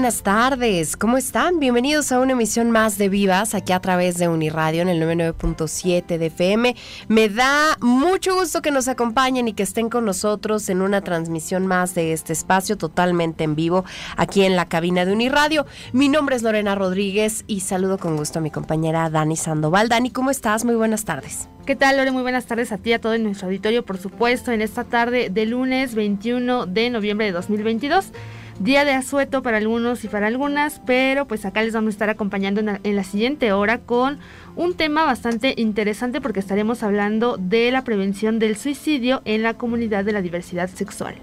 Buenas tardes, ¿cómo están? Bienvenidos a una emisión más de Vivas aquí a través de Uniradio en el 99.7 de FM. Me da mucho gusto que nos acompañen y que estén con nosotros en una transmisión más de este espacio totalmente en vivo aquí en la cabina de Uniradio. Mi nombre es Lorena Rodríguez y saludo con gusto a mi compañera Dani Sandoval. Dani, ¿cómo estás? Muy buenas tardes. ¿Qué tal, Lore? Muy buenas tardes a ti a todo en nuestro auditorio, por supuesto, en esta tarde de lunes 21 de noviembre de 2022. Día de asueto para algunos y para algunas, pero pues acá les vamos a estar acompañando en la, siguiente hora con un tema bastante interesante porque estaremos hablando de la prevención del suicidio en la comunidad de la diversidad sexual.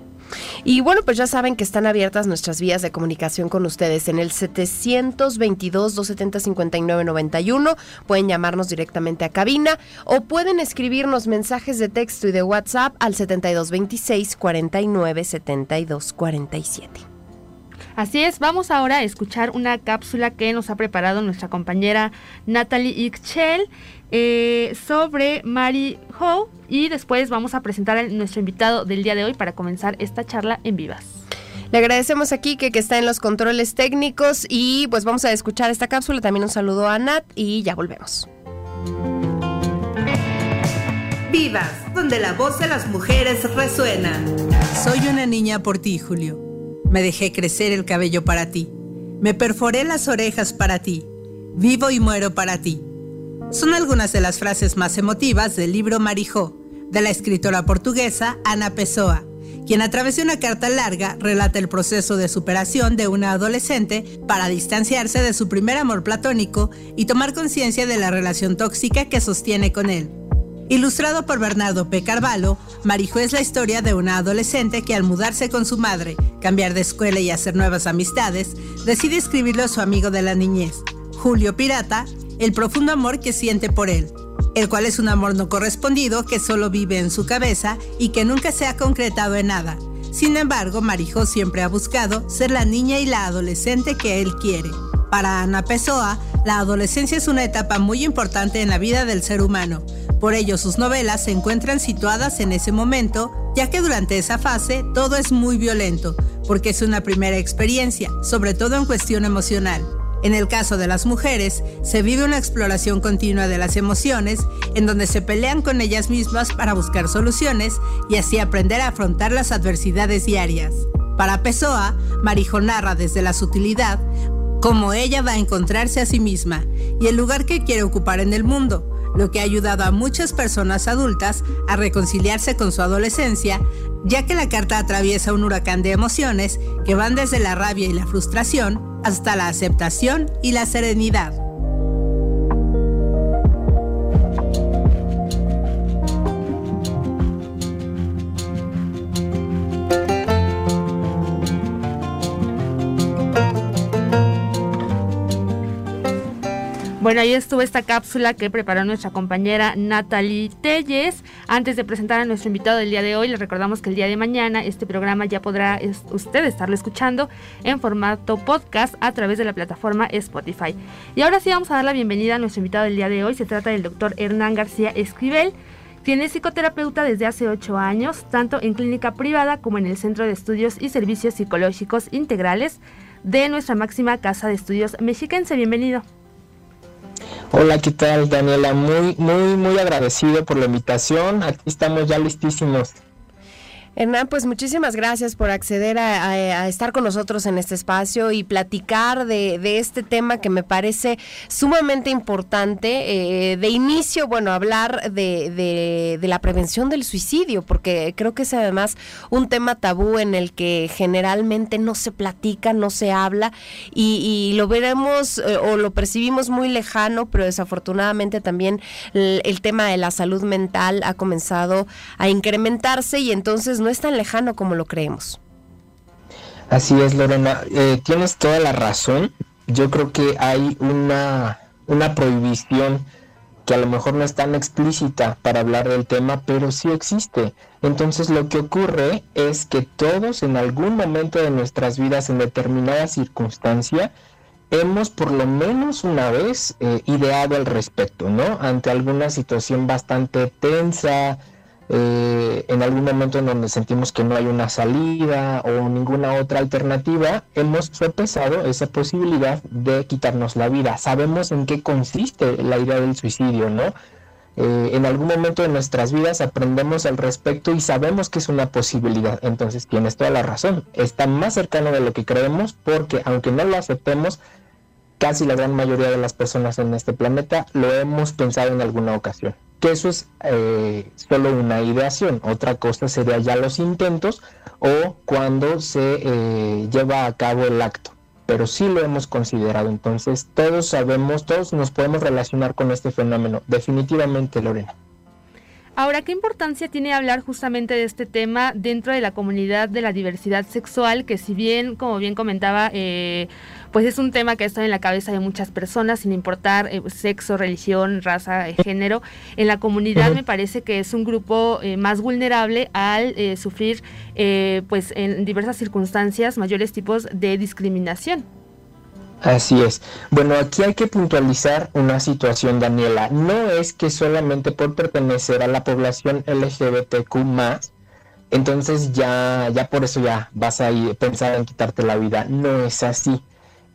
Y bueno, pues ya saben que están abiertas nuestras vías de comunicación con ustedes en el 722-270-5991. Pueden llamarnos directamente a cabina o pueden escribirnos mensajes de texto y de WhatsApp al 7226 49 72 47. Así es, vamos ahora a escuchar una cápsula que nos ha preparado nuestra compañera Natalie Ixchel eh, sobre Mary Ho y después vamos a presentar a nuestro invitado del día de hoy para comenzar esta charla en vivas. Le agradecemos aquí que, que está en los controles técnicos y pues vamos a escuchar esta cápsula. También un saludo a Nat y ya volvemos. Vivas, donde la voz de las mujeres resuena. Soy una niña por ti, Julio. Me dejé crecer el cabello para ti. Me perforé las orejas para ti. Vivo y muero para ti. Son algunas de las frases más emotivas del libro Marijó, de la escritora portuguesa Ana Pessoa, quien a través de una carta larga relata el proceso de superación de una adolescente para distanciarse de su primer amor platónico y tomar conciencia de la relación tóxica que sostiene con él. Ilustrado por Bernardo P. Carvalho, Marijo es la historia de una adolescente que al mudarse con su madre, cambiar de escuela y hacer nuevas amistades, decide escribirlo a su amigo de la niñez, Julio Pirata, el profundo amor que siente por él, el cual es un amor no correspondido que solo vive en su cabeza y que nunca se ha concretado en nada. Sin embargo, Marijo siempre ha buscado ser la niña y la adolescente que él quiere. Para Ana Pessoa, la adolescencia es una etapa muy importante en la vida del ser humano. Por ello, sus novelas se encuentran situadas en ese momento, ya que durante esa fase todo es muy violento, porque es una primera experiencia, sobre todo en cuestión emocional. En el caso de las mujeres, se vive una exploración continua de las emociones, en donde se pelean con ellas mismas para buscar soluciones y así aprender a afrontar las adversidades diarias. Para Pessoa, Marijo narra desde la sutilidad cómo ella va a encontrarse a sí misma y el lugar que quiere ocupar en el mundo, lo que ha ayudado a muchas personas adultas a reconciliarse con su adolescencia, ya que la carta atraviesa un huracán de emociones que van desde la rabia y la frustración hasta la aceptación y la serenidad. Bueno, ahí estuvo esta cápsula que preparó nuestra compañera Natalie Telles. Antes de presentar a nuestro invitado del día de hoy, les recordamos que el día de mañana este programa ya podrá usted estarlo escuchando en formato podcast a través de la plataforma Spotify. Y ahora sí vamos a dar la bienvenida a nuestro invitado del día de hoy. Se trata del doctor Hernán García Escribel. Quien es psicoterapeuta desde hace ocho años, tanto en clínica privada como en el Centro de Estudios y Servicios Psicológicos Integrales de nuestra máxima casa de estudios mexiquense. Bienvenido. Hola, ¿qué tal Daniela? Muy, muy, muy agradecido por la invitación. Aquí estamos ya listísimos. Hernán, pues muchísimas gracias por acceder a, estar con nosotros en este espacio y platicar de, este tema que me parece sumamente importante. Eh, de inicio, bueno, hablar de, la prevención del suicidio, porque creo que es además un tema tabú en el que generalmente no se platica, no se habla y, lo veremos eh, o lo percibimos muy lejano, pero desafortunadamente también el, el tema de la salud mental ha comenzado a incrementarse y entonces no es tan lejano como lo creemos. Así es, Lorena. Eh, tienes toda la razón. Yo creo que hay una, una prohibición que a lo mejor no es tan explícita para hablar del tema, pero sí existe. Entonces lo que ocurre es que todos en algún momento de nuestras vidas, en determinada circunstancia, hemos por lo menos una vez eh, ideado al respecto, ¿no? Ante alguna situación bastante tensa, eh, en algún momento en donde sentimos que no hay una salida o ninguna otra alternativa, hemos sopesado esa posibilidad de quitarnos la vida. Sabemos en qué consiste la idea del suicidio, ¿no? Eh, en algún momento de nuestras vidas aprendemos al respecto y sabemos que es una posibilidad. Entonces tienes toda la razón. Está más cercano de lo que creemos porque aunque no lo aceptemos, casi la gran mayoría de las personas en este planeta lo hemos pensado en alguna ocasión que eso es eh, solo una ideación. Otra cosa sería ya los intentos o cuando se eh, lleva a cabo el acto. Pero sí lo hemos considerado. Entonces todos sabemos, todos nos podemos relacionar con este fenómeno. Definitivamente, Lorena. Ahora, ¿qué importancia tiene hablar justamente de este tema dentro de la comunidad de la diversidad sexual? Que si bien, como bien comentaba, eh, pues es un tema que está en la cabeza de muchas personas, sin importar eh, sexo, religión, raza, eh, género. En la comunidad me parece que es un grupo más vulnerable al sufrir, pues en diversas circunstancias, mayores tipos de discriminación. Así es. Bueno, aquí hay que puntualizar una situación, Daniela. No es que solamente por pertenecer a la población LGBTQ entonces ya, ya por eso ya vas a ir, pensar en quitarte la vida. No es así.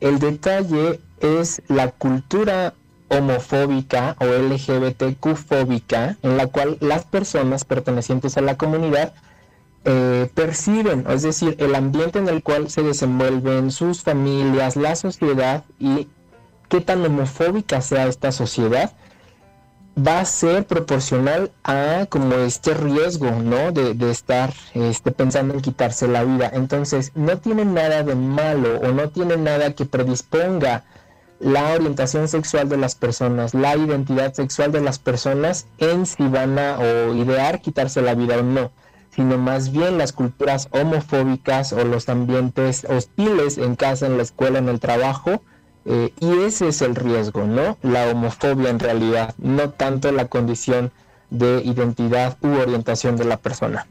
El detalle es la cultura homofóbica o LGBTQ fóbica en la cual las personas pertenecientes a la comunidad eh, perciben, es decir, el ambiente en el cual se desenvuelven sus familias, la sociedad y qué tan homofóbica sea esta sociedad, va a ser proporcional a como este riesgo, ¿no? De, estar este, pensando en quitarse la vida. Entonces, no tiene nada de malo o no tiene nada que predisponga la orientación sexual de las personas, la identidad sexual de las personas en si van a o idear quitarse la vida o no sino más bien las culturas homofóbicas o los ambientes hostiles en casa, en la escuela, en el trabajo. Eh, y ese es el riesgo, ¿no? La homofobia en realidad, no tanto la condición de identidad u orientación de la persona.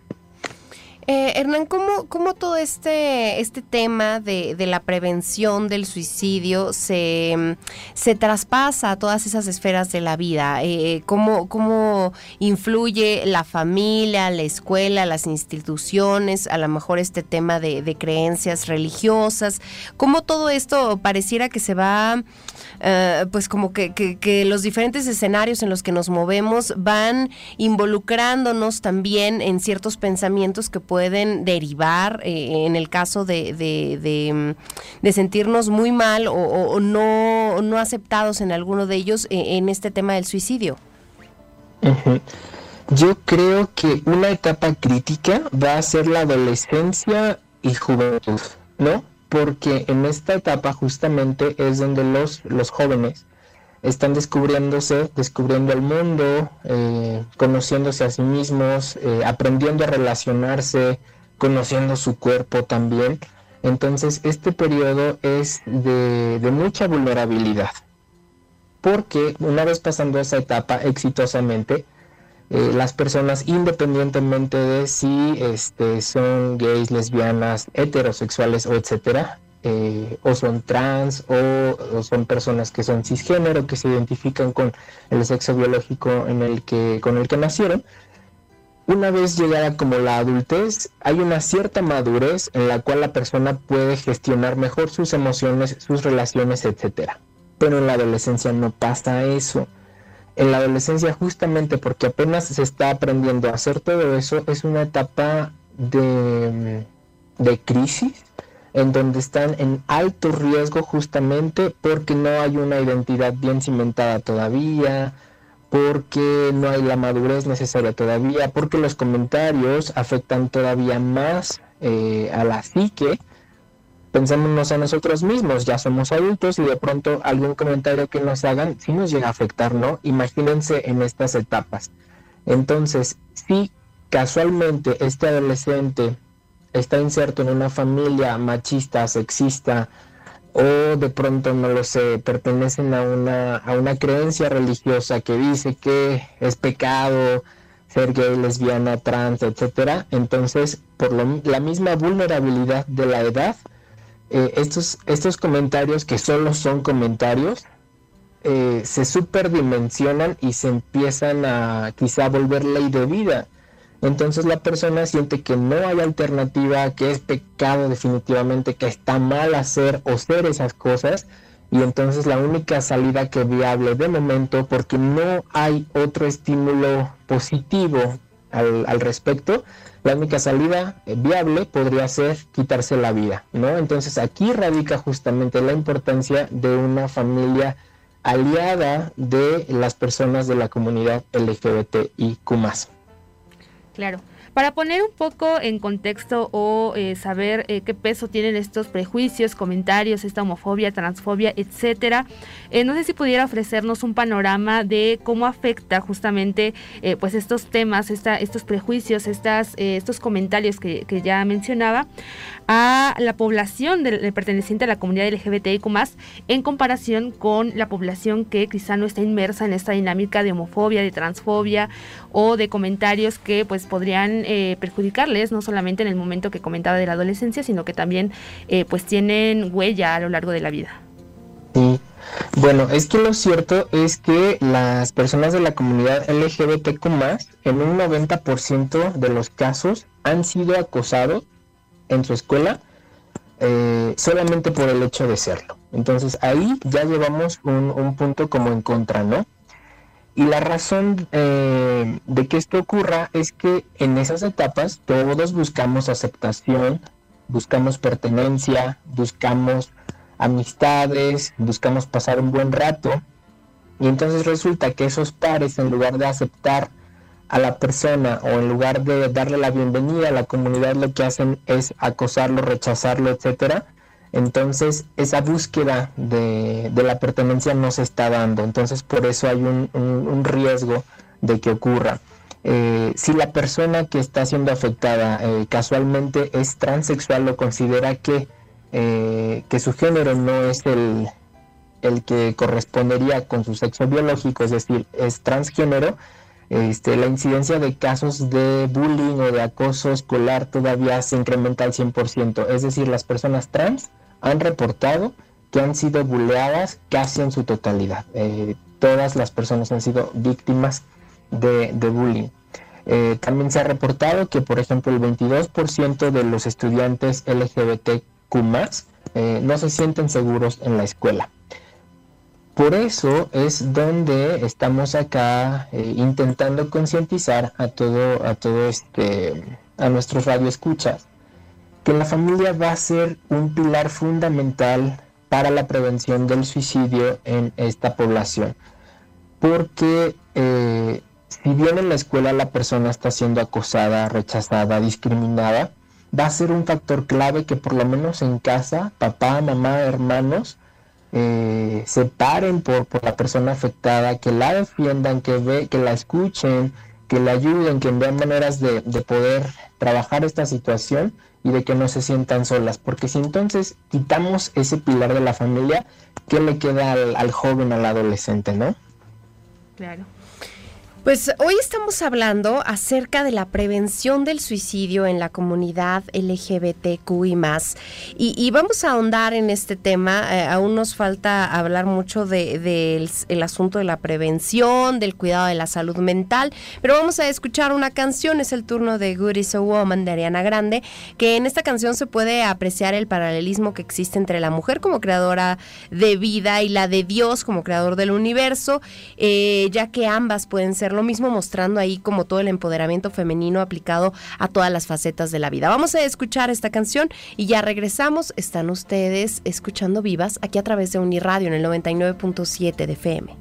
Eh, Hernán, ¿cómo, ¿cómo, todo este, este tema de, de, la prevención del suicidio se, se, traspasa a todas esas esferas de la vida? Eh, ¿cómo, ¿Cómo influye la familia, la escuela, las instituciones, a lo mejor este tema de, creencias religiosas? ¿Cómo todo esto pareciera que se va eh, pues como que, que, los diferentes escenarios en los que nos movemos van involucrándonos también en ciertos pensamientos que pueden derivar eh, en el caso de, de, de, sentirnos muy mal o, no, no aceptados en alguno de ellos eh, en este tema del suicidio. Yo creo que una etapa crítica va a ser la adolescencia y juventud, ¿no? porque en esta etapa justamente es donde los, los jóvenes están descubriéndose, descubriendo el mundo, eh, conociéndose a sí mismos, eh, aprendiendo a relacionarse, conociendo su cuerpo también. Entonces este periodo es de, mucha vulnerabilidad, porque una vez pasando esa etapa exitosamente, eh, las personas independientemente de si este, son gays, lesbianas, heterosexuales o etcétera, eh, o son trans o, son personas que son cisgénero, que se identifican con el sexo biológico en el que, con el que nacieron, una vez llegada como la adultez, hay una cierta madurez en la cual la persona puede gestionar mejor sus emociones, sus relaciones, etcétera. Pero en la adolescencia no pasa eso en la adolescencia justamente porque apenas se está aprendiendo a hacer todo eso, es una etapa de, de crisis en donde están en alto riesgo justamente porque no hay una identidad bien cimentada todavía, porque no hay la madurez necesaria todavía, porque los comentarios afectan todavía más eh, a la psique. Pensémonos a nosotros mismos, ya somos adultos y de pronto algún comentario que nos hagan sí nos llega a afectar, ¿no? Imagínense en estas etapas. Entonces, si casualmente este adolescente está inserto en una familia machista, sexista, o de pronto, no lo sé, pertenecen a una, a una creencia religiosa que dice que es pecado ser gay, lesbiana, trans, etcétera. Entonces, por la misma vulnerabilidad de la edad, eh, estos, estos comentarios que solo son comentarios, eh, se superdimensionan y se empiezan a quizá volver ley de vida. Entonces la persona siente que no hay alternativa, que es pecado definitivamente, que está mal hacer o ser esas cosas. Y entonces la única salida que viable de momento, porque no hay otro estímulo positivo al, respecto, la única salida viable podría ser quitarse la vida, ¿no? Entonces aquí radica justamente la importancia de una familia aliada de las personas de la comunidad LGBTIQ. Claro. Para poner un poco en contexto o eh, saber eh, qué peso tienen estos prejuicios, comentarios, esta homofobia, transfobia, etcétera, eh, no sé si pudiera ofrecernos un panorama de cómo afecta justamente pues estos temas, esta, estos prejuicios, estas, estos comentarios que, ya mencionaba a la población del, perteneciente a la comunidad LGBTIQ en comparación con la población que quizá no está inmersa en esta dinámica de homofobia, de transfobia o de comentarios que pues podrían eh, perjudicarles, no solamente en el momento que comentaba de la adolescencia, sino que también eh, pues tienen huella a lo largo de la vida. Sí, bueno, es que lo cierto es que las personas de la comunidad LGBTQ en un 90% de los casos han sido acosados en su escuela eh, solamente por el hecho de serlo. Entonces ahí ya llevamos un, un punto como en contra, ¿no? Y la razón eh, de que esto ocurra es que en esas etapas todos buscamos aceptación, buscamos pertenencia, buscamos amistades, buscamos pasar un buen rato. Y entonces resulta que esos pares, en lugar de aceptar a la persona o en lugar de darle la bienvenida a la comunidad, lo que hacen es acosarlo, rechazarlo, etcétera entonces esa búsqueda de, la pertenencia no se está dando, entonces por eso hay un, riesgo de que ocurra. Eh, si la persona que está siendo afectada eh, casualmente es transexual o considera que, eh, que su género no es el, el que correspondería con su sexo biológico, es decir, es transgénero, este, la incidencia de casos de bullying o de acoso escolar todavía se incrementa al 100%. Es decir, las personas trans han reportado que han sido buleadas casi en su totalidad. Eh, todas las personas han sido víctimas de, bullying. Eh, también se ha reportado que, por ejemplo, el 22% de los estudiantes LGBTQ eh, no se sienten seguros en la escuela. Por eso es donde estamos acá intentando concientizar a todo, a todo este, a nuestros radioescuchas que la familia va a ser un pilar fundamental para la prevención del suicidio en esta población. Porque eh, si bien en la escuela la persona está siendo acosada, rechazada, discriminada, va a ser un factor clave que por lo menos en casa, papá, mamá, hermanos, eh, se paren por, la persona afectada, que la defiendan, que, ve, que la escuchen, que la ayuden, que vean maneras de, de poder trabajar esta situación y de que no se sientan solas, porque si entonces quitamos ese pilar de la familia, ¿qué le queda al, joven, al adolescente, no? Claro. Pues hoy estamos hablando acerca de la prevención del suicidio en la comunidad LGBTQI y, y vamos a ahondar en este tema. Eh, aún nos falta hablar mucho del de, el asunto de la prevención, del cuidado de la salud mental, pero vamos a escuchar una canción, es el turno de Good is a Woman de Ariana Grande, que en esta canción se puede apreciar el paralelismo que existe entre la mujer como creadora de vida y la de Dios como creador del universo, eh, ya que ambas pueden ser lo mismo mostrando ahí como todo el empoderamiento femenino aplicado a todas las facetas de la vida. Vamos a escuchar esta canción y ya regresamos. Están ustedes escuchando vivas aquí a través de Uniradio en el 99.7 de FM.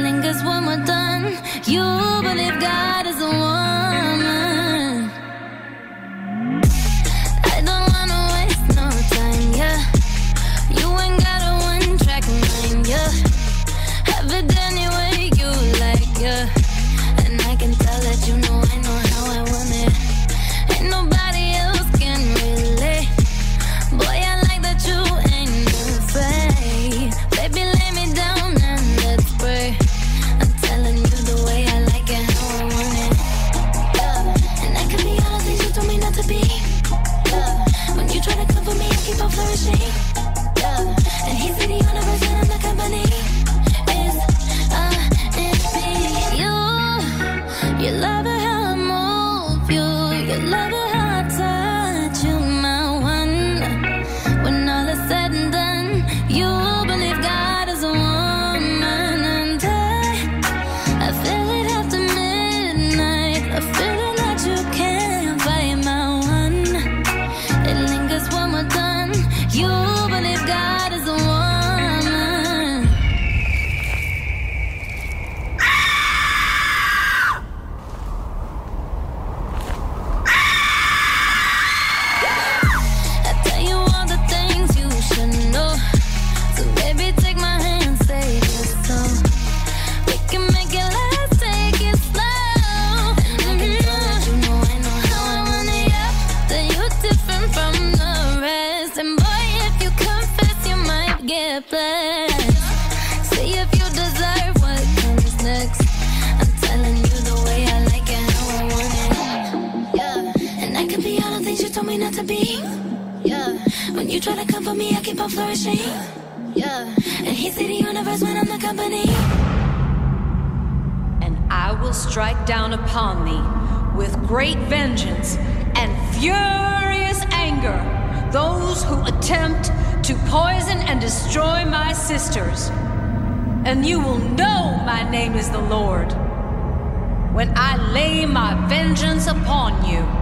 lingers when we're done. You believe God is the one. When you try to come for me, I keep on flourishing. Yeah. And he's the universe when I'm the company. And I will strike down upon thee with great vengeance and furious anger those who attempt to poison and destroy my sisters. And you will know my name is the Lord when I lay my vengeance upon you.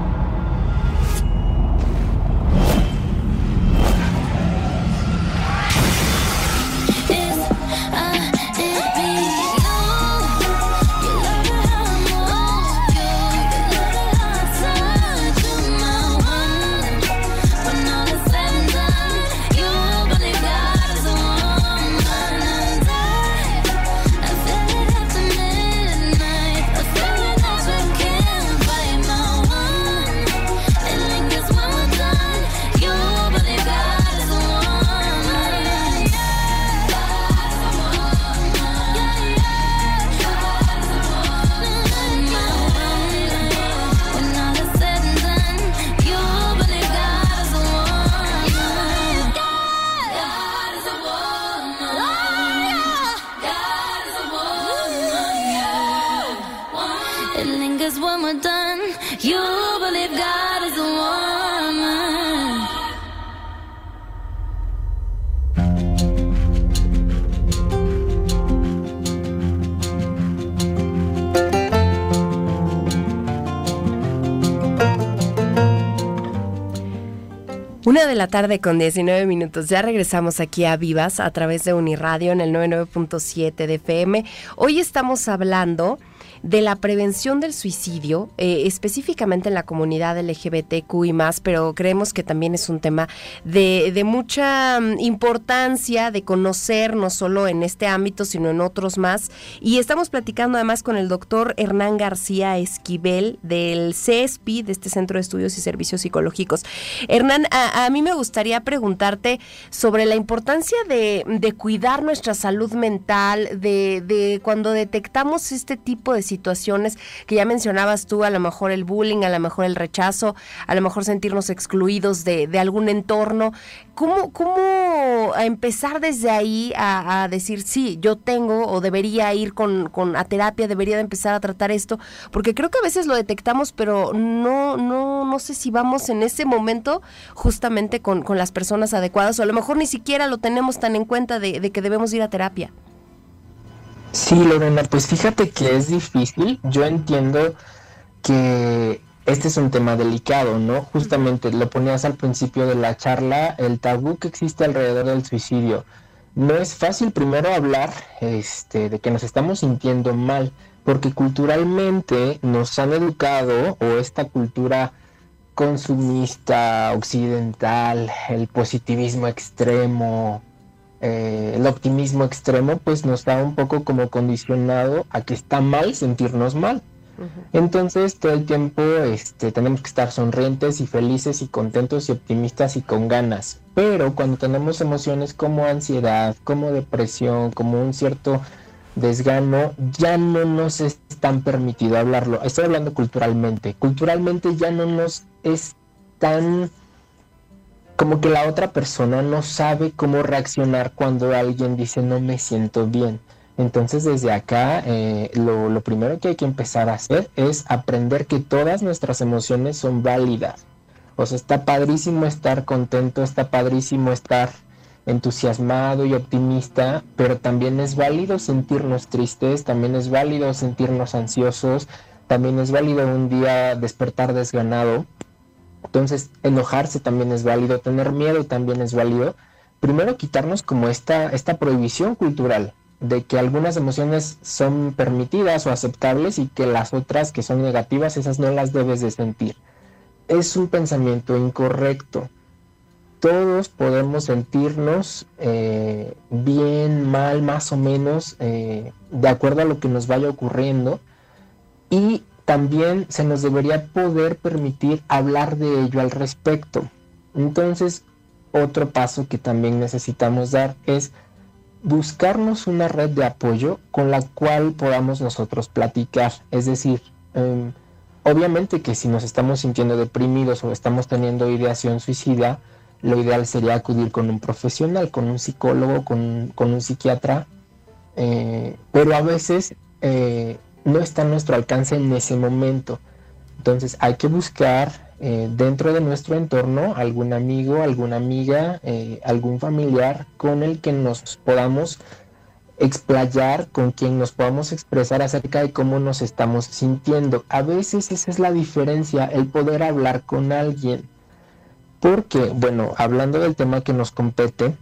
De la tarde con 19 minutos. Ya regresamos aquí a Vivas a través de Uniradio en el 99.7 de FM. Hoy estamos hablando de la prevención del suicidio, eh, específicamente en la comunidad LGBTQ y más, pero creemos que también es un tema de, de, mucha mm, importancia de conocer, no solo en este ámbito, sino en otros más. Y estamos platicando además con el doctor Hernán García Esquivel del CESPI, de este Centro de Estudios y Servicios Psicológicos. Hernán, a, mí me gustaría preguntarte sobre la importancia de, de cuidar nuestra salud mental, de, de cuando detectamos este tipo de situaciones que ya mencionabas tú, a lo mejor el bullying, a lo mejor el rechazo, a lo mejor sentirnos excluidos de, de algún entorno. ¿Cómo, ¿Cómo empezar desde ahí a, decir, sí, yo tengo o debería ir con, con, a terapia, debería de empezar a tratar esto? Porque creo que a veces lo detectamos, pero no, no, no sé si vamos en ese momento justamente con, con las personas adecuadas o a lo mejor ni siquiera lo tenemos tan en cuenta de, de que debemos ir a terapia. Sí, Lorena, pues fíjate que es difícil. Yo entiendo que este es un tema delicado, ¿no? Justamente lo ponías al principio de la charla, el tabú que existe alrededor del suicidio. No es fácil primero hablar este, de que nos estamos sintiendo mal, porque culturalmente nos han educado, o esta cultura consumista, occidental, el positivismo extremo, eh, el optimismo extremo, pues nos ha un poco como condicionado a que está mal sentirnos mal. Entonces todo el tiempo este, tenemos que estar sonrientes y felices y contentos y optimistas y con ganas. Pero cuando tenemos emociones como ansiedad, como depresión, como un cierto desgano, ya no nos es tan permitido hablarlo. Estoy hablando culturalmente. Culturalmente ya no nos es tan como que la otra persona no sabe cómo reaccionar cuando alguien dice no me siento bien. Entonces desde acá eh, lo, primero que hay que empezar a hacer es aprender que todas nuestras emociones son válidas. O sea, está padrísimo estar contento, está padrísimo estar entusiasmado y optimista, pero también es válido sentirnos tristes, también es válido sentirnos ansiosos, también es válido un día despertar desganado. Entonces, enojarse también es válido, tener miedo también es válido. Primero quitarnos como esta, esta prohibición cultural de que algunas emociones son permitidas o aceptables y que las otras que son negativas, esas no las debes de sentir. Es un pensamiento incorrecto. Todos podemos sentirnos eh, bien, mal, más o menos, eh, de acuerdo a lo que nos vaya ocurriendo. Y también se nos debería poder permitir hablar de ello al respecto. Entonces, otro paso que también necesitamos dar es buscarnos una red de apoyo con la cual podamos nosotros platicar. Es decir, em, obviamente que si nos estamos sintiendo deprimidos o estamos teniendo ideación suicida, lo ideal sería acudir con un profesional, con un psicólogo, con, un psiquiatra, eh, pero a veces eh, no está a nuestro alcance en ese momento. Entonces hay que buscar eh, dentro de nuestro entorno algún amigo, alguna amiga, eh, algún familiar con el que nos podamos explayar, con quien nos podamos expresar acerca de cómo nos estamos sintiendo. A veces esa es la diferencia, el poder hablar con alguien. Porque, bueno, hablando del tema que nos compete,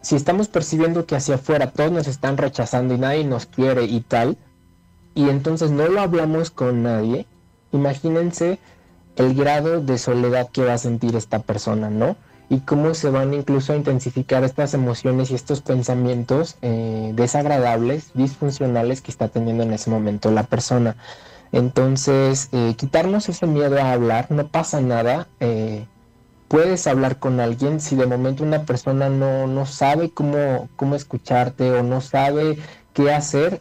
si estamos percibiendo que hacia afuera todos nos están rechazando y nadie nos quiere y tal, y entonces no lo hablamos con nadie, imagínense el grado de soledad que va a sentir esta persona, ¿no? Y cómo se van incluso a intensificar estas emociones y estos pensamientos eh, desagradables, disfuncionales que está teniendo en ese momento la persona. Entonces, eh, quitarnos ese miedo a hablar, no pasa nada. Eh, puedes hablar con alguien si de momento una persona no, no sabe cómo, cómo escucharte o no sabe qué hacer,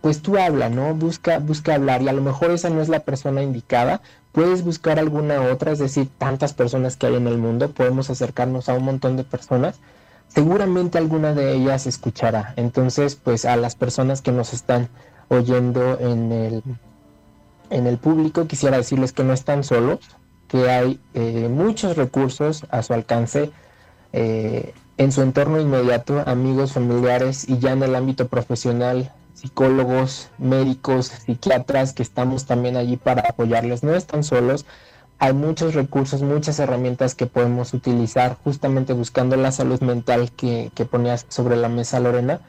pues tú habla, ¿no? Busca, busca hablar y a lo mejor esa no es la persona indicada, puedes buscar alguna otra, es decir, tantas personas que hay en el mundo, podemos acercarnos a un montón de personas, seguramente alguna de ellas escuchará. Entonces, pues a las personas que nos están oyendo en el, en el público, quisiera decirles que no están solos, que hay eh, muchos recursos a su alcance. Eh, en su entorno inmediato, amigos, familiares y ya en el ámbito profesional psicólogos, médicos, psiquiatras que estamos también allí para apoyarles. No están solos, hay muchos recursos, muchas herramientas que podemos utilizar justamente buscando la salud mental que, ponías sobre la mesa Lorena.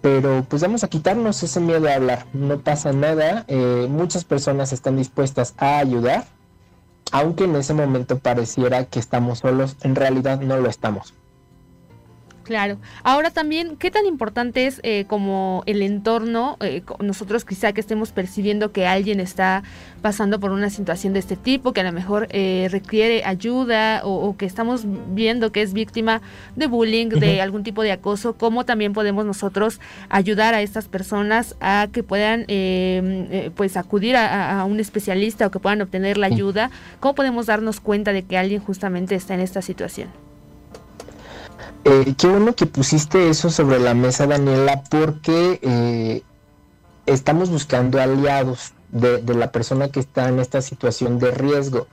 Pero pues vamos a quitarnos ese miedo a hablar, no pasa nada, eh, muchas personas están dispuestas a ayudar, aunque en ese momento pareciera que estamos solos, en realidad no lo estamos. Claro. Ahora también, ¿qué tan importante es eh, como el entorno? Eh, nosotros quizá que estemos percibiendo que alguien está pasando por una situación de este tipo, que a lo mejor eh, requiere ayuda o, que estamos viendo que es víctima de bullying, de algún tipo de acoso, ¿cómo también podemos nosotros ayudar a estas personas a que puedan em, pues acudir a, a, un especialista o que puedan obtener la ayuda? ¿Cómo podemos darnos cuenta de que alguien justamente está en esta situación? Eh, qué bueno que pusiste eso sobre la mesa, Daniela, porque eh, estamos buscando aliados de, la persona que está en esta situación de riesgo.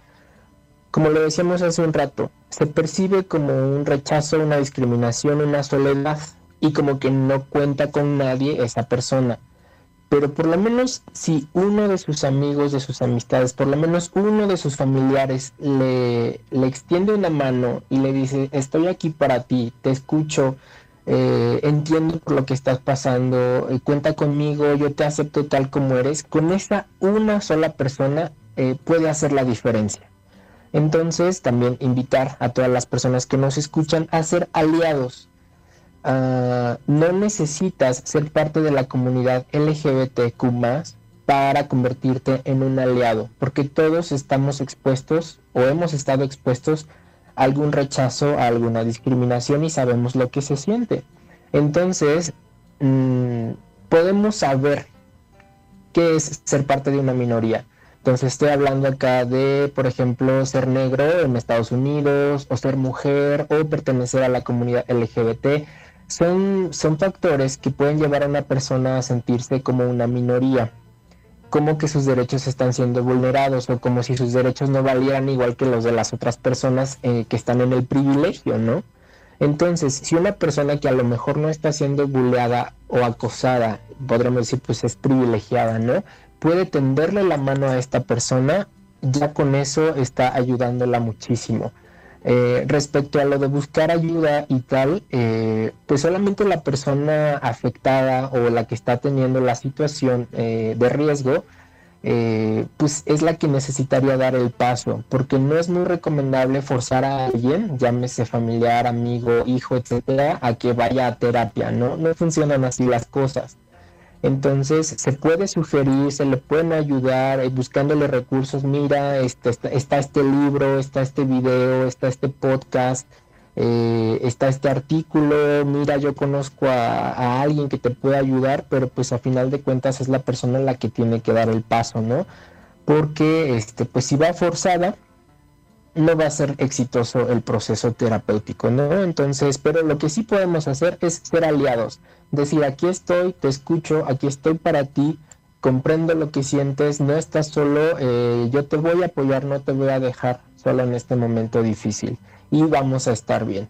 Como lo decíamos hace un rato, se percibe como un rechazo, una discriminación, una soledad y como que no cuenta con nadie esa persona pero por lo menos si uno de sus amigos, de sus amistades, por lo menos uno de sus familiares le, le extiende una mano y le dice, estoy aquí para ti, te escucho, eh, entiendo por lo que estás pasando, eh, cuenta conmigo, yo te acepto tal como eres, con esa una sola persona eh, puede hacer la diferencia. Entonces también invitar a todas las personas que nos escuchan a ser aliados Ah, no necesitas ser parte de la comunidad LGBTQ para convertirte en un aliado, porque todos estamos expuestos o hemos estado expuestos a algún rechazo, a alguna discriminación y sabemos lo que se siente. Entonces, mm, podemos saber qué es ser parte de una minoría. Entonces estoy hablando acá de, por ejemplo, ser negro en Estados Unidos, o ser mujer, o pertenecer a la comunidad LGBT son, son factores que pueden llevar a una persona a sentirse como una minoría, como que sus derechos están siendo vulnerados o como si sus derechos no valieran igual que los de las otras personas eh, que están en el privilegio, ¿no? Entonces, si una persona que a lo mejor no está siendo bulleada o acosada, podríamos decir, pues es privilegiada, ¿no? Puede tenderle la mano a esta persona, ya con eso está ayudándola muchísimo. Eh, respecto a lo de buscar ayuda y tal, eh, pues solamente la persona afectada o la que está teniendo la situación eh, de riesgo, pues es la que necesitaría dar el paso, porque no es muy recomendable forzar a alguien, llámese familiar, amigo, hijo, etcétera, a que vaya a terapia, ¿no? No funcionan así las cosas. Entonces se puede sugerir, se le pueden ayudar eh, buscándole recursos, mira, este, está, este libro, está este video, está este podcast, eh, está este artículo, mira, yo conozco a, a, alguien que te puede ayudar, pero pues a final de cuentas es la persona la que tiene que dar el paso, ¿no? Porque este, pues si va forzada, no va a ser exitoso el proceso terapéutico, ¿no? Entonces, pero lo que sí podemos hacer es ser aliados, decir, aquí estoy, te escucho, aquí estoy para ti, comprendo lo que sientes, no estás solo, eh, yo te voy a apoyar, no te voy a dejar solo en este momento difícil y vamos a estar bien.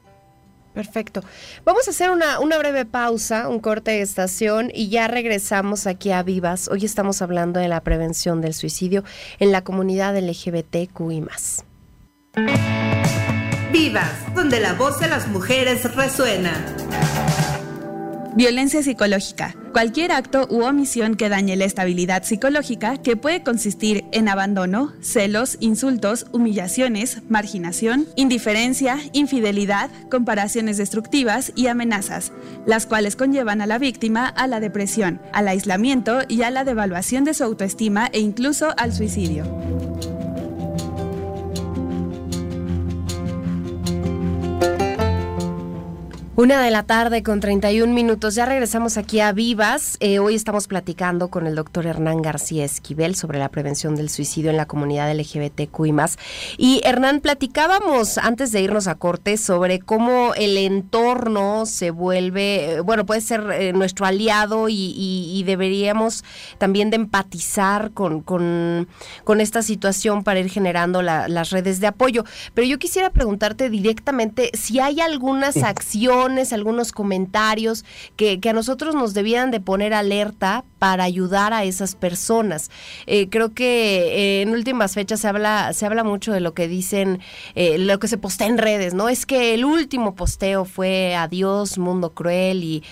Perfecto. Vamos a hacer una, una, breve pausa, un corte de estación y ya regresamos aquí a Vivas. Hoy estamos hablando de la prevención del suicidio en la comunidad LGBTQI. Vivas, donde la voz de las mujeres resuena. Violencia psicológica. Cualquier acto u omisión que dañe la estabilidad psicológica que puede consistir en abandono, celos, insultos, humillaciones, marginación, indiferencia, infidelidad, comparaciones destructivas y amenazas, las cuales conllevan a la víctima a la depresión, al aislamiento y a la devaluación de su autoestima e incluso al suicidio. Una de la tarde con 31 minutos. Ya regresamos aquí a Vivas. Eh, hoy estamos platicando con el doctor Hernán García Esquivel sobre la prevención del suicidio en la comunidad LGBTQI. Y Hernán, platicábamos antes de irnos a corte sobre cómo el entorno se vuelve, eh, bueno, puede ser eh, nuestro aliado y, deberíamos también de empatizar con, con, esta situación para ir generando las redes de apoyo. Pero yo quisiera preguntarte directamente si hay algunas acciones algunos comentarios que, a nosotros nos debían de poner alerta para ayudar a esas personas. Eh, creo que eh, en últimas fechas se habla, se habla mucho de lo que dicen, eh, lo que se postea en redes, ¿no? Es que el último posteo fue adiós, mundo cruel y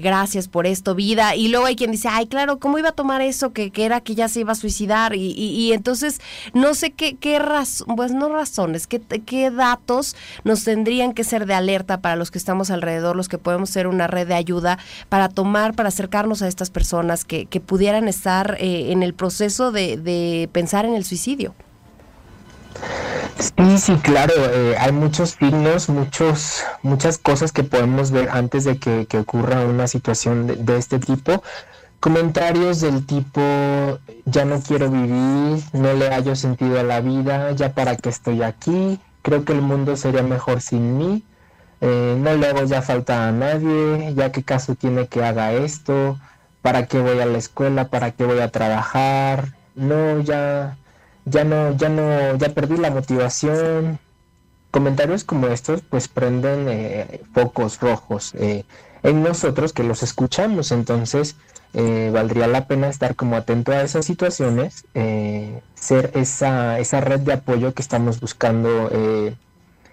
gracias por esto, vida. Y luego hay quien dice, ay, claro, ¿cómo iba a tomar eso que, era que ya se iba a suicidar? Y, entonces no sé qué, qué razón, pues no razones, qué, qué datos nos tendrían que ser de alerta para los que estamos alrededor, los que podemos ser una red de ayuda para tomar, para acercarnos a estas personas que, pudieran estar eh, en el proceso de, de pensar en el suicidio. Sí, sí, claro, eh, hay muchos signos, muchos, muchas cosas que podemos ver antes de que, ocurra una situación de, este tipo. Comentarios del tipo, ya no quiero vivir, no le hallo sentido a la vida, ya para qué estoy aquí, creo que el mundo sería mejor sin mí, eh, no le hago ya falta a nadie, ya qué caso tiene que haga esto, para qué voy a la escuela, para qué voy a trabajar, no, ya ya no, ya no, ya perdí la motivación. Comentarios como estos pues prenden eh, focos rojos eh, en nosotros que los escuchamos, entonces eh, valdría la pena estar como atento a esas situaciones, ser esa, esa red de apoyo que estamos buscando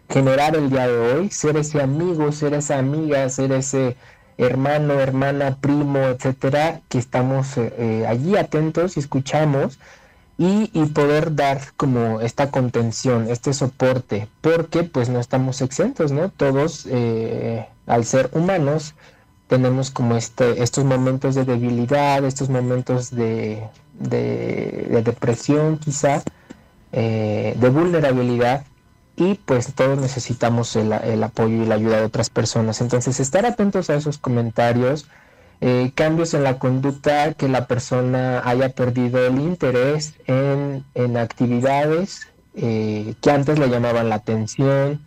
generar el día de hoy, ser ese amigo, ser esa amiga, ser ese hermano, hermana, primo, etcétera, que estamos allí atentos y escuchamos y, poder dar como esta contención, este soporte, porque pues no estamos exentos, ¿no? Todos, eh, al ser humanos, tenemos como este, estos momentos de debilidad, estos momentos de, depresión quizá, eh, de vulnerabilidad, y pues todos necesitamos el, el apoyo y la ayuda de otras personas. Entonces, estar atentos a esos comentarios, eh, cambios en la conducta, que la persona haya perdido el interés en, actividades eh, que antes le llamaban la atención,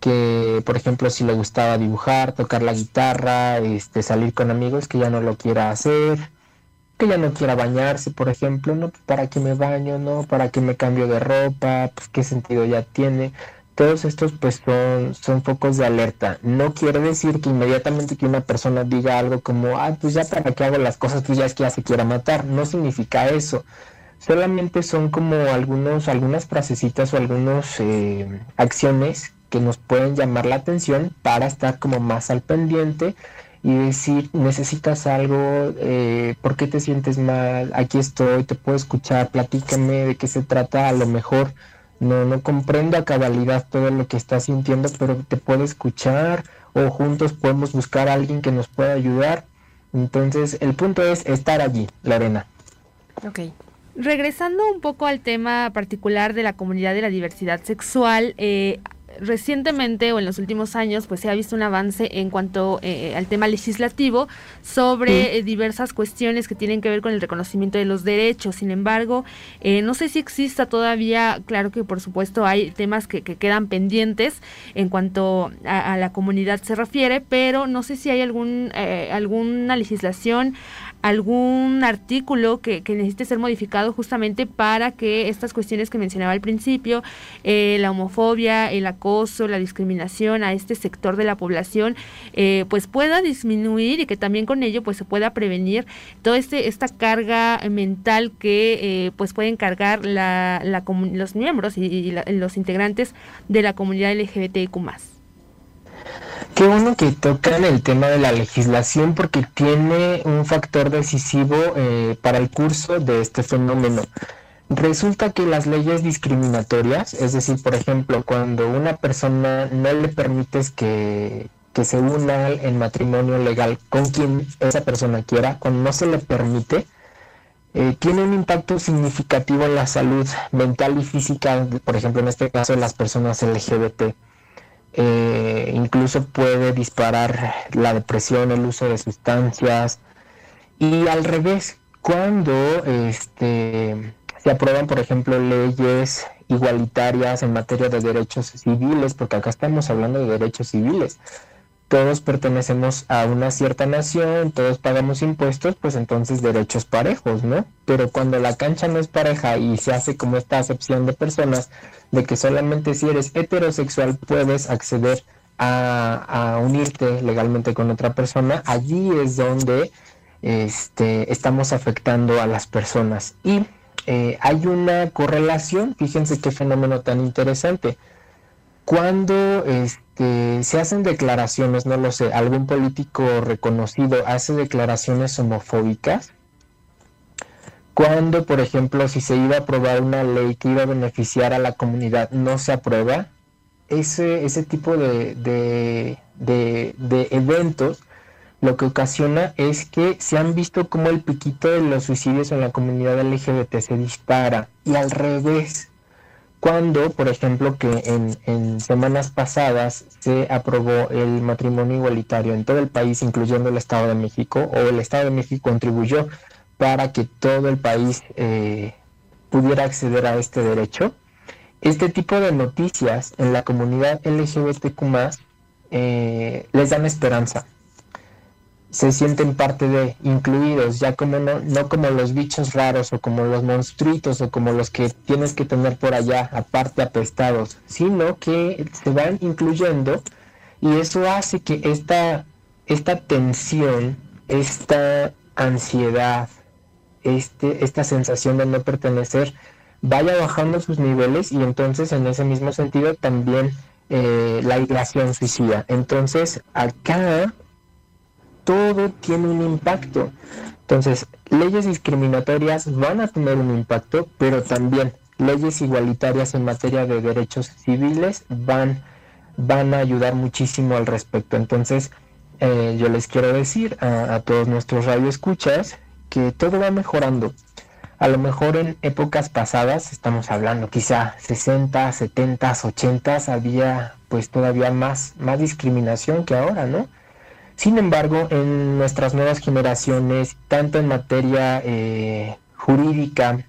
que por ejemplo si le gustaba dibujar, tocar la guitarra, este, salir con amigos, que ya no lo quiera hacer, que ya no quiera bañarse, por ejemplo, no, ¿para qué me baño? ¿No? ¿Para qué me cambio de ropa? Pues qué sentido ya tiene todos estos pues son, son focos de alerta. No quiere decir que inmediatamente que una persona diga algo como, ah, pues ya para qué hago las cosas, pues ya es que ya se quiera matar. No significa eso. Solamente son como algunos, algunas frasecitas o algunas eh, acciones que nos pueden llamar la atención para estar como más al pendiente y decir, necesitas algo, eh, ¿por qué te sientes mal? Aquí estoy, te puedo escuchar, platícame de qué se trata, a lo mejor no, no comprendo a cabalidad todo lo que estás sintiendo, pero te puedo escuchar o juntos podemos buscar a alguien que nos pueda ayudar. Entonces, el punto es estar allí, Lorena. Ok. Regresando un poco al tema particular de la comunidad de la diversidad sexual, eh, recientemente o en los últimos años pues se ha visto un avance en cuanto eh, al tema legislativo sobre eh, diversas cuestiones que tienen que ver con el reconocimiento de los derechos. Sin embargo, eh, no sé si exista todavía, claro que por supuesto hay temas que, quedan pendientes en cuanto a, a, la comunidad se refiere, pero no sé si hay algún alguna legislación, algún artículo que, necesite ser modificado justamente para que estas cuestiones que mencionaba al principio, eh, la homofobia, el acoso, la discriminación a este sector de la población, eh, pues pueda disminuir y que también con ello pues se pueda prevenir toda este, esta carga mental que eh, pues pueden cargar la, los miembros y, los integrantes de la comunidad LGBTIQ+. Qué bueno que tocan el tema de la legislación porque tiene un factor decisivo eh, para el curso de este fenómeno. Resulta que las leyes discriminatorias, es decir, por ejemplo, cuando una persona no le permites que, se una en matrimonio legal con quien esa persona quiera, cuando no se le permite, eh, tiene un impacto significativo en la salud mental y física, por ejemplo, en este caso de las personas LGBT. Eh, incluso puede disparar la depresión, el uso de sustancias. Y al revés, cuando este, se aprueban, por ejemplo, leyes igualitarias en materia de derechos civiles, porque acá estamos hablando de derechos civiles, todos pertenecemos a una cierta nación, todos pagamos impuestos, pues entonces derechos parejos, ¿no? Pero cuando la cancha no es pareja y se hace como esta acepción de personas de que solamente si eres heterosexual puedes acceder a, unirte legalmente con otra persona, allí es donde este, estamos afectando a las personas. Y eh, hay una correlación, fíjense qué fenómeno tan interesante. Cuando este, se hacen declaraciones, no lo sé, algún político reconocido hace declaraciones homofóbicas, cuando, por ejemplo, si se iba a aprobar una ley que iba a beneficiar a la comunidad, no se aprueba, ese, ese tipo de, de, de eventos lo que ocasiona es que se han visto como el piquito de los suicidios en la comunidad LGBT se dispara y al revés. Cuando, por ejemplo, que en, semanas pasadas se aprobó el matrimonio igualitario en todo el país, incluyendo el Estado de México, o el Estado de México contribuyó para que todo el país eh, pudiera acceder a este derecho, este tipo de noticias en la comunidad LGBTQ eh, les dan esperanza se sienten parte de, incluidos, ya como no, no como los bichos raros o como los monstruitos o como los que tienes que tener por allá, aparte apestados, sino que se van incluyendo y eso hace que esta, esta tensión, esta ansiedad, este, esta sensación de no pertenecer, vaya bajando sus niveles y entonces en ese mismo sentido también eh, la migración suicida. Entonces acá todo tiene un impacto. Entonces, leyes discriminatorias van a tener un impacto, pero también leyes igualitarias en materia de derechos civiles van, van a ayudar muchísimo al respecto. Entonces, eh, yo les quiero decir a, a todos nuestros radioescuchas que todo va mejorando. A lo mejor en épocas pasadas, estamos hablando quizá 60, 70, 80, había pues todavía más, más discriminación que ahora, ¿no? Sin embargo, en nuestras nuevas generaciones, tanto en materia eh, jurídica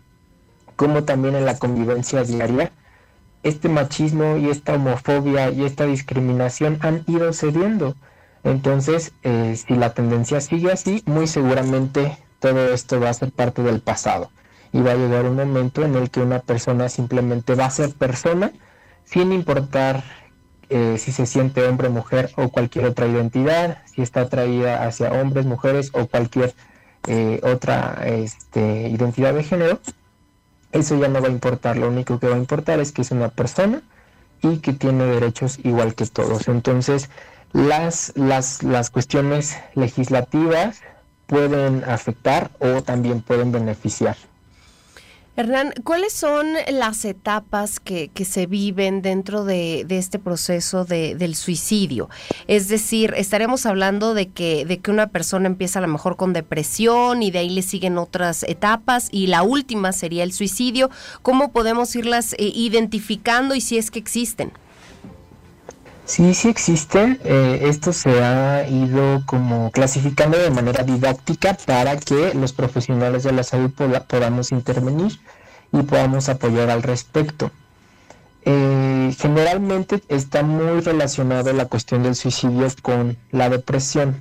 como también en la convivencia diaria, este machismo y esta homofobia y esta discriminación han ido cediendo. Entonces, eh, si la tendencia sigue así, muy seguramente todo esto va a ser parte del pasado. Y va a llegar un momento en el que una persona simplemente va a ser persona sin importar eh, si se siente hombre, mujer o cualquier otra identidad, si está atraída hacia hombres, mujeres o cualquier eh, otra este, identidad de género, eso ya no va a importar. Lo único que va a importar es que es una persona y que tiene derechos igual que todos. Entonces, las, las, las cuestiones legislativas pueden afectar o también pueden beneficiar. Hernán, ¿cuáles son las etapas que, se viven dentro de, este proceso del suicidio? Es decir, estaremos hablando de que, de que una persona empieza a lo mejor con depresión y de ahí le siguen otras etapas y la última sería el suicidio. ¿Cómo podemos irlas eh, identificando y si es que existen? Sí, sí existe. Eh, esto se ha ido como clasificando de manera didáctica para que los profesionales de la salud podamos intervenir y podamos apoyar al respecto. Eh, generalmente está muy relacionado la cuestión del suicidio con la depresión.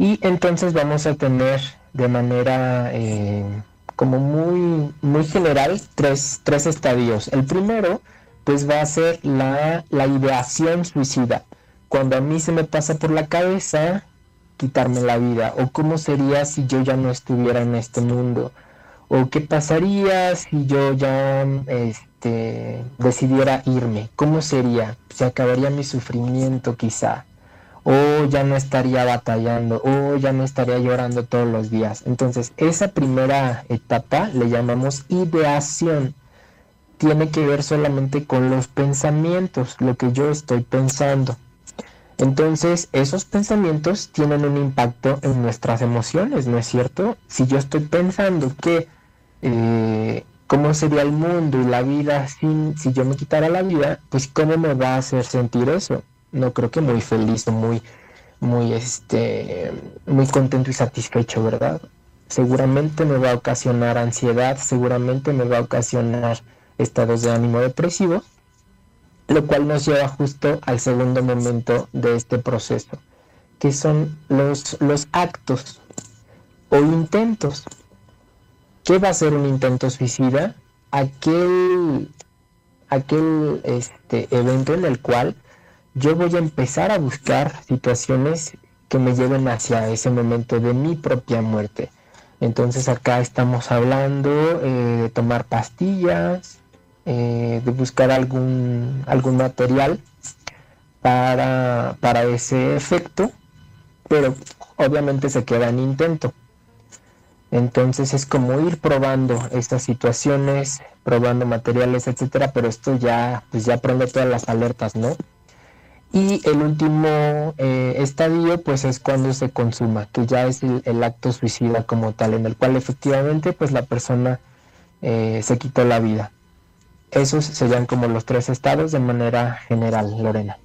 Y entonces vamos a tener de manera eh, como muy, muy general tres, tres estadios. El primero pues va a ser la, ideación suicida. Cuando a mí se me pasa por la cabeza quitarme la vida, o cómo sería si yo ya no estuviera en este mundo, o qué pasaría si yo ya este, decidiera irme, cómo sería, se acabaría mi sufrimiento quizá, o ya no estaría batallando, o ya no estaría llorando todos los días. Entonces, esa primera etapa le llamamos ideación tiene que ver solamente con los pensamientos, lo que yo estoy pensando. Entonces, esos pensamientos tienen un impacto en nuestras emociones, ¿no es cierto? Si yo estoy pensando que eh, cómo sería el mundo y la vida sin, si yo me quitara la vida, pues cómo me va a hacer sentir eso. No creo que muy feliz o muy, muy, este, muy contento y satisfecho, ¿verdad? Seguramente me va a ocasionar ansiedad, seguramente me va a ocasionar estados de ánimo depresivo, lo cual nos lleva justo al segundo momento de este proceso, que son los, los actos o intentos. ¿Qué va a ser un intento suicida? Aquel, aquel este, evento en el cual yo voy a empezar a buscar situaciones que me lleven hacia ese momento de mi propia muerte. Entonces acá estamos hablando eh, de tomar pastillas, eh, de buscar algún, algún material para, para ese efecto, pero obviamente se queda en intento. Entonces es como ir probando estas situaciones, probando materiales, etcétera, pero esto ya, pues ya prende todas las alertas, ¿no? Y el último eh, estadio, pues es cuando se consuma, que ya es el, acto suicida como tal, en el cual efectivamente, pues la persona eh, se quitó la vida. Esos serían como los tres estados de manera general, Lorena.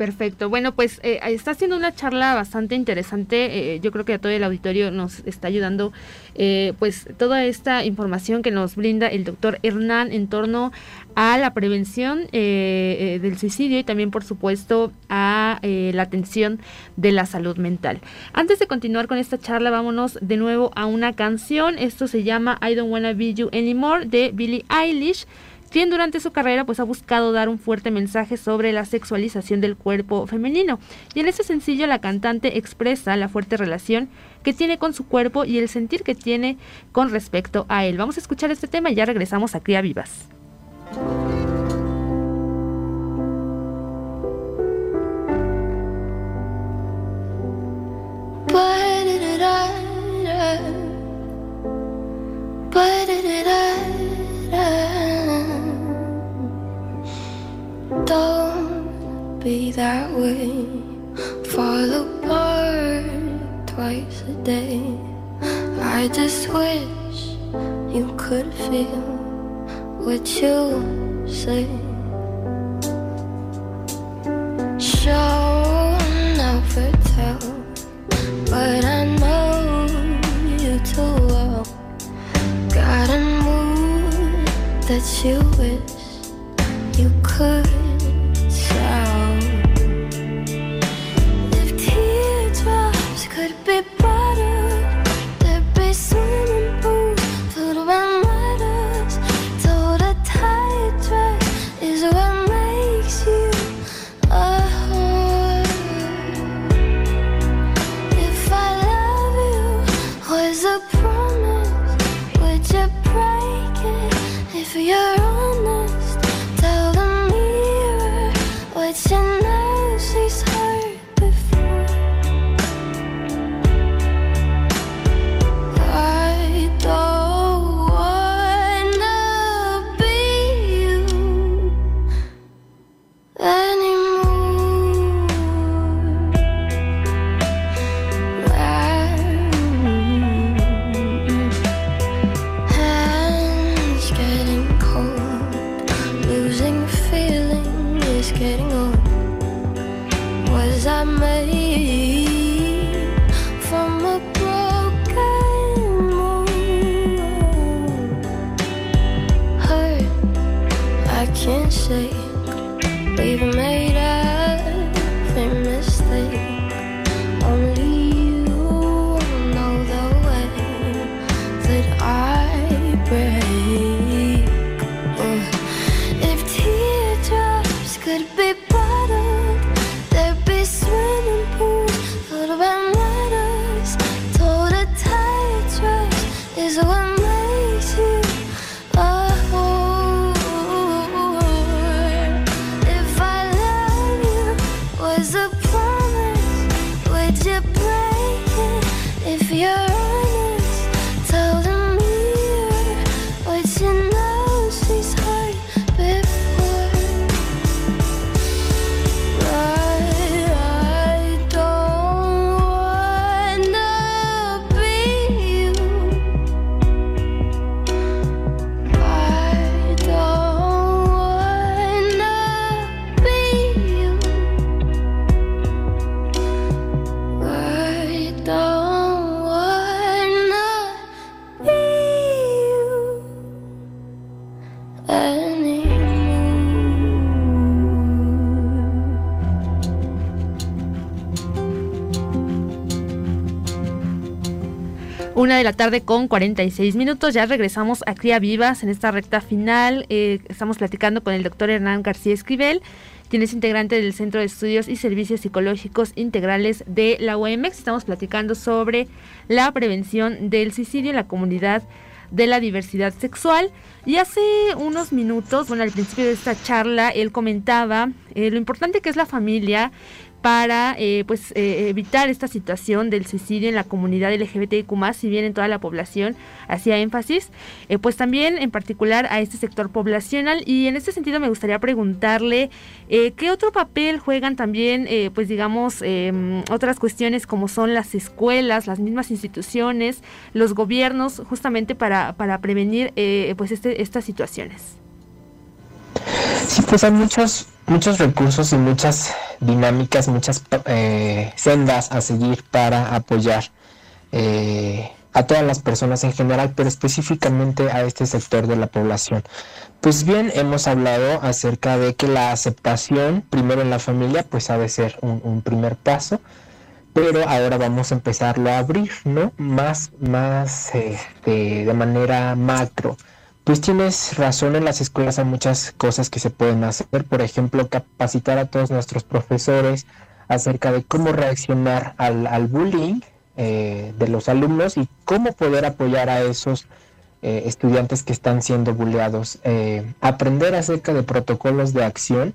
Perfecto. Bueno, pues eh, está siendo una charla bastante interesante. Eh, yo creo que a todo el auditorio nos está ayudando eh, pues toda esta información que nos brinda el doctor Hernán en torno a la prevención del suicidio y también por supuesto a la atención de la salud mental. Antes de continuar con esta charla, vámonos de nuevo a una canción. Esto se llama I Don't Wanna Be You Anymore de Billie Eilish quien durante su carrera pues ha buscado dar un fuerte mensaje sobre la sexualización del cuerpo femenino. Y en ese sencillo la cantante expresa la fuerte relación que tiene con su cuerpo y el sentir que tiene con respecto a él. Vamos a escuchar este tema y ya regresamos a Cría Vivas. Don't be that way. Fall apart twice a day. I just wish you could feel what you say. Show never tell, but I know you too well. Got a mood that you wish you could. De la tarde con 46 minutos. Ya regresamos a Vivas en esta recta final. Eh, estamos platicando con el doctor Hernán García Esquivel, quien es integrante del Centro de Estudios y Servicios Psicológicos Integrales de la UEMEX. Estamos platicando sobre la prevención del suicidio en la comunidad de la diversidad sexual. Y hace unos minutos, bueno, al principio de esta charla, él comentaba eh, lo importante que es la familia para eh, pues eh, evitar esta situación del suicidio en la comunidad LGBTIQ+, si bien en toda la población hacía énfasis, eh, pues también en particular a este sector poblacional y en este sentido me gustaría preguntarle qué otro papel juegan también pues digamos em, otras cuestiones como son las escuelas, las mismas instituciones, los gobiernos justamente para, para prevenir pues este, estas situaciones. Sí, pues hay muchos, muchos recursos y muchas dinámicas, muchas eh, sendas a seguir para apoyar eh, a todas las personas en general, pero específicamente a este sector de la población. Pues bien, hemos hablado acerca de que la aceptación, primero en la familia, pues ha de ser un, primer paso, pero ahora vamos a empezarlo a abrir, ¿no? Más, más este, de manera macro. Pues tienes razón, en las escuelas hay muchas cosas que se pueden hacer, por ejemplo, capacitar a todos nuestros profesores acerca de cómo reaccionar al, bullying eh, de los alumnos y cómo poder apoyar a esos eh, estudiantes que están siendo bulleados. Eh, aprender acerca de protocolos de acción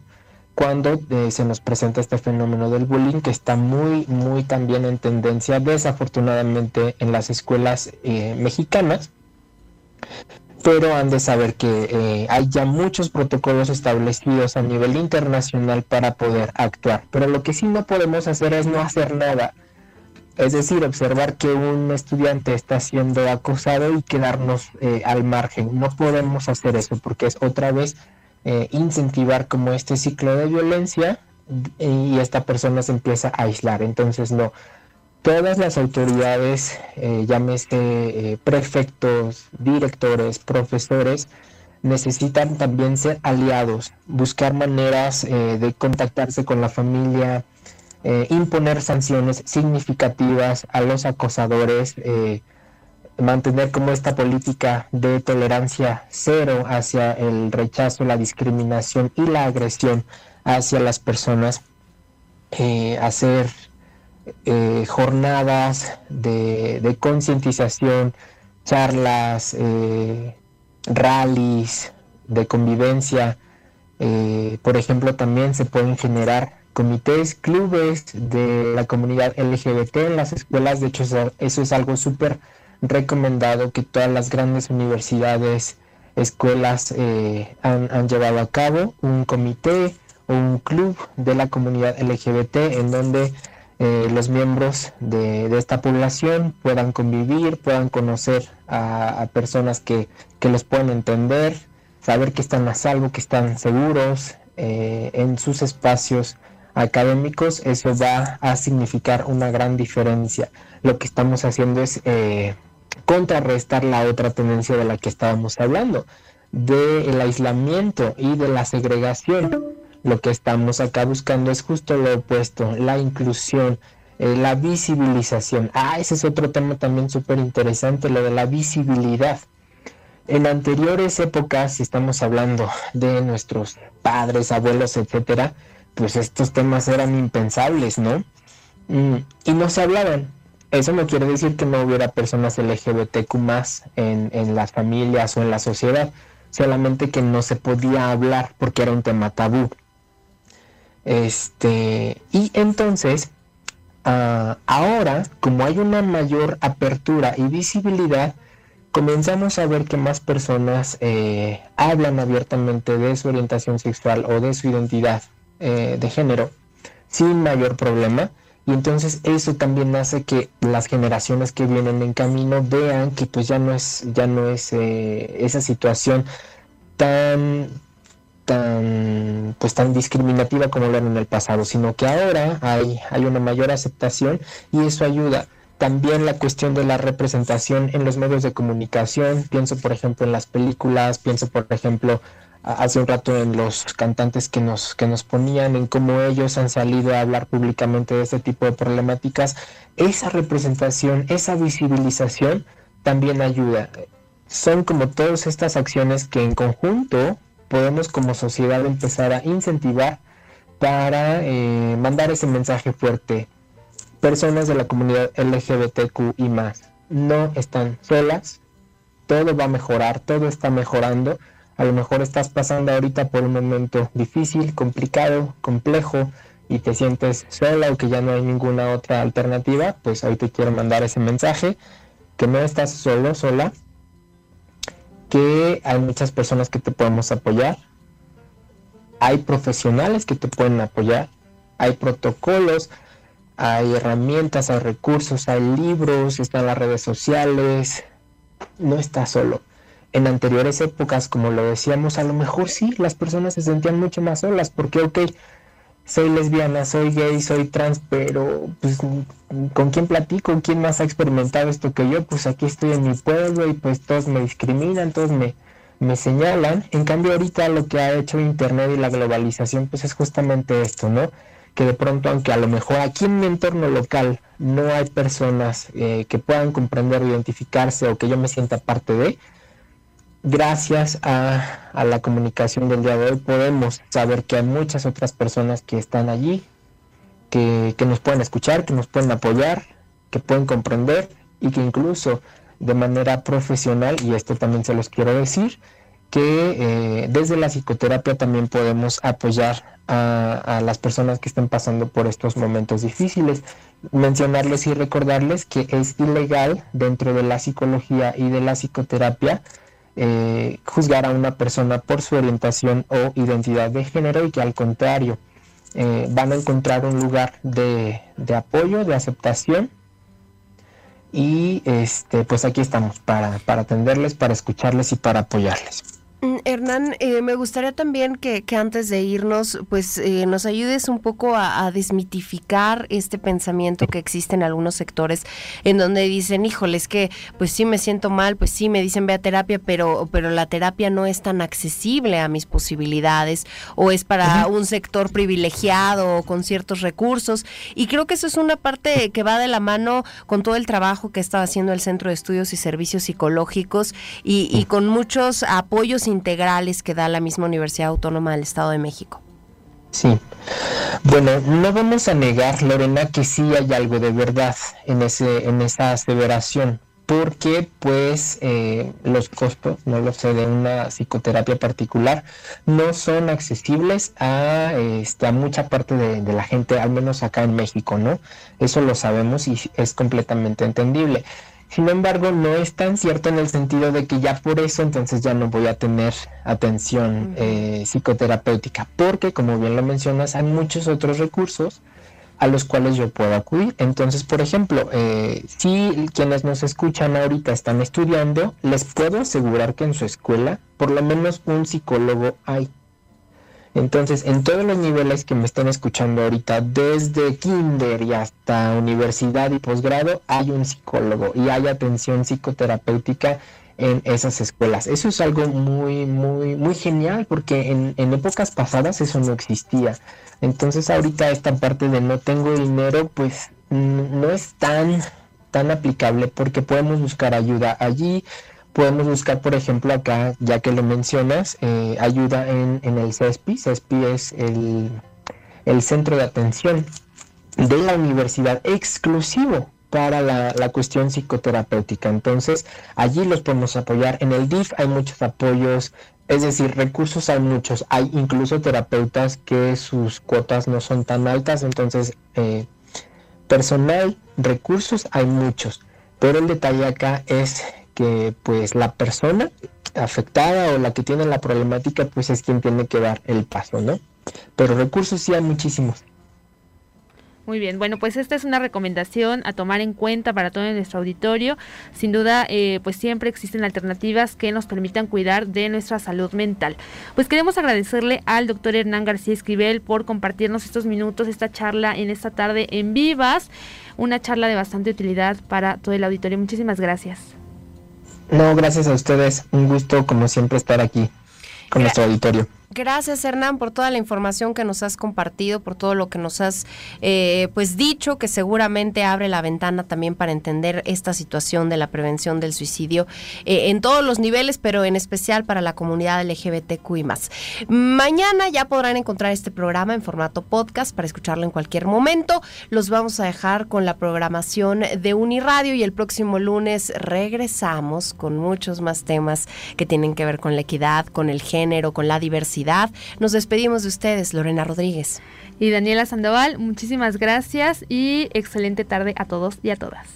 cuando se nos presenta este fenómeno del bullying que está muy, muy también en tendencia desafortunadamente en las escuelas mexicanas pero han de saber que eh, hay ya muchos protocolos establecidos a nivel internacional para poder actuar. Pero lo que sí no podemos hacer es no hacer nada. Es decir, observar que un estudiante está siendo acosado y quedarnos eh, al margen. No podemos hacer eso porque es otra vez eh, incentivar como este ciclo de violencia y esta persona se empieza a aislar. Entonces no, todas las autoridades, eh, llámese eh, prefectos, directores, profesores, necesitan también ser aliados, buscar maneras eh, de contactarse con la familia, imponer sanciones significativas a los acosadores, mantener como esta política de tolerancia cero hacia el rechazo, la discriminación y la agresión hacia las personas, hacer eh, jornadas de, concientización, charlas, eh, rallies de convivencia. Eh, por ejemplo, también se pueden generar comités, clubes de la comunidad LGBT en las escuelas. De hecho, eso es algo súper recomendado que todas las grandes universidades, escuelas han, han, llevado a cabo un comité o un club de la comunidad LGBT en donde eh, los miembros de, esta población puedan convivir, puedan conocer a, personas que, los pueden entender, saber que están a salvo, que están seguros eh, en sus espacios académicos, eso va a significar una gran diferencia. Lo que estamos haciendo es eh, contrarrestar la otra tendencia de la que estábamos hablando, del aislamiento y de la segregación lo que estamos acá buscando es justo lo opuesto, la inclusión, eh, la visibilización. Ah, ese es otro tema también súper interesante, lo de la visibilidad. En anteriores épocas, si estamos hablando de nuestros padres, abuelos, etcétera, pues estos temas eran impensables, ¿no? Mm, y no se hablaban. Eso no quiere decir que no hubiera personas LGBTQ más en, en las familias o en la sociedad, solamente que no se podía hablar porque era un tema tabú. Este, y entonces, ah, ahora, como hay una mayor apertura y visibilidad, comenzamos a ver que más personas eh, hablan abiertamente de su orientación sexual o de su identidad eh, de género sin mayor problema. Y entonces eso también hace que las generaciones que vienen en camino vean que pues ya no es, ya no es eh, esa situación tan, tan pues tan discriminativa como lo era en el pasado, sino que ahora hay, hay una mayor aceptación y eso ayuda. También la cuestión de la representación en los medios de comunicación, pienso por ejemplo en las películas, pienso por ejemplo hace un rato en los cantantes que nos, que nos ponían, en cómo ellos han salido a hablar públicamente de este tipo de problemáticas, esa representación, esa visibilización también ayuda. Son como todas estas acciones que en conjunto podemos como sociedad empezar a incentivar para eh, mandar ese mensaje fuerte. Personas de la comunidad LGBTQ y más no están solas, todo va a mejorar, todo está mejorando. A lo mejor estás pasando ahorita por un momento difícil, complicado, complejo, y te sientes sola o que ya no hay ninguna otra alternativa, pues hoy te quiero mandar ese mensaje, que no estás solo, sola, que hay muchas personas que te podemos apoyar, hay profesionales que te pueden apoyar, hay protocolos, hay herramientas, hay recursos, hay libros, están las redes sociales, no estás solo. En anteriores épocas, como lo decíamos, a lo mejor sí, las personas se sentían mucho más solas, porque, ok, soy lesbiana, soy gay, soy trans, pero pues con quién platico, quién más ha experimentado esto que yo, pues aquí estoy en mi pueblo y pues todos me discriminan, todos me, me señalan. En cambio ahorita lo que ha hecho Internet y la globalización pues es justamente esto, ¿no? Que de pronto, aunque a lo mejor aquí en mi entorno local no hay personas eh, que puedan comprender o identificarse o que yo me sienta parte de, gracias a, la comunicación del día de hoy podemos saber que hay muchas otras personas que están allí, que, nos pueden escuchar, que nos pueden apoyar, que pueden comprender y que incluso de manera profesional, y esto también se los quiero decir, que eh, desde la psicoterapia también podemos apoyar a, a, las personas que estén pasando por estos momentos difíciles. Mencionarles y recordarles que es ilegal dentro de la psicología y de la psicoterapia eh, juzgar a una persona por su orientación o identidad de género y que al contrario eh, van a encontrar un lugar de, de, apoyo, de aceptación y este pues aquí estamos para, para atenderles, para escucharles y para apoyarles. Mm, Hernán, eh, me gustaría también que, antes de irnos, pues eh, nos ayudes un poco a, desmitificar este pensamiento que existe en algunos sectores, en donde dicen, híjoles, que pues sí me siento mal, pues sí me dicen ve a terapia, pero, pero la terapia no es tan accesible a mis posibilidades, o es para un sector privilegiado o con ciertos recursos. Y creo que eso es una parte que va de la mano con todo el trabajo que está haciendo el Centro de Estudios y Servicios Psicológicos y, y con muchos apoyos integrales que da la misma Universidad Autónoma del Estado de México. Sí. Bueno, no vamos a negar, Lorena, que sí hay algo de verdad en, ese, en esa aseveración, porque pues eh, los costos, no lo sé, de una psicoterapia particular no son accesibles a, este, a mucha parte de, de la gente, al menos acá en México, ¿no? Eso lo sabemos y es completamente entendible. Sin embargo, no es tan cierto en el sentido de que ya por eso entonces ya no voy a tener atención eh, psicoterapéutica, porque como bien lo mencionas, hay muchos otros recursos a los cuales yo puedo acudir. Entonces, por ejemplo, eh, si quienes nos escuchan ahorita están estudiando, les puedo asegurar que en su escuela por lo menos un psicólogo hay. Entonces, en todos los niveles que me están escuchando ahorita, desde kinder y hasta universidad y posgrado, hay un psicólogo y hay atención psicoterapéutica en esas escuelas. Eso es algo muy, muy, muy genial porque en, en épocas pasadas eso no existía. Entonces, ahorita esta parte de no tengo dinero, pues no es tan, tan aplicable porque podemos buscar ayuda allí Podemos buscar, por ejemplo, acá, ya que lo mencionas, eh, ayuda en, el CESPI. CESPI es el, centro de atención de la universidad exclusivo para la, la, cuestión psicoterapéutica. Entonces, allí los podemos apoyar. En el DIF hay muchos apoyos, es decir, recursos hay muchos. Hay incluso terapeutas que sus cuotas no son tan altas. Entonces, eh, personal, recursos hay muchos. Pero el detalle acá es que pues la persona afectada o la que tiene la problemática pues es quien tiene que dar el paso, ¿no? Pero recursos sí hay muchísimos. Muy bien, bueno, pues esta es una recomendación a tomar en cuenta para todo nuestro auditorio. Sin duda, eh, pues siempre existen alternativas que nos permitan cuidar de nuestra salud mental. Pues queremos agradecerle al doctor Hernán García Esquivel por compartirnos estos minutos, esta charla en esta tarde en Vivas, una charla de bastante utilidad para todo el auditorio. Muchísimas gracias. No, gracias a ustedes. Un gusto, como siempre, estar aquí con nuestro auditorio. Gracias Hernán por toda la información que nos has compartido, por todo lo que nos has eh, pues dicho, que seguramente abre la ventana también para entender esta situación de la prevención del suicidio eh, en todos los niveles, pero en especial para la comunidad LGBTQ y más. Mañana ya podrán encontrar este programa en formato podcast para escucharlo en cualquier momento. Los vamos a dejar con la programación de Uniradio y el próximo lunes regresamos con muchos más temas que tienen que ver con la equidad, con el género, con la diversidad nos despedimos de ustedes, Lorena Rodríguez. y Daniela Sandoval, muchísimas gracias y excelente tarde a todos y a todas.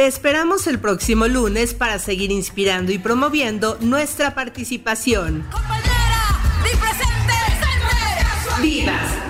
Te esperamos el próximo lunes para seguir inspirando y promoviendo nuestra participación. Vivas,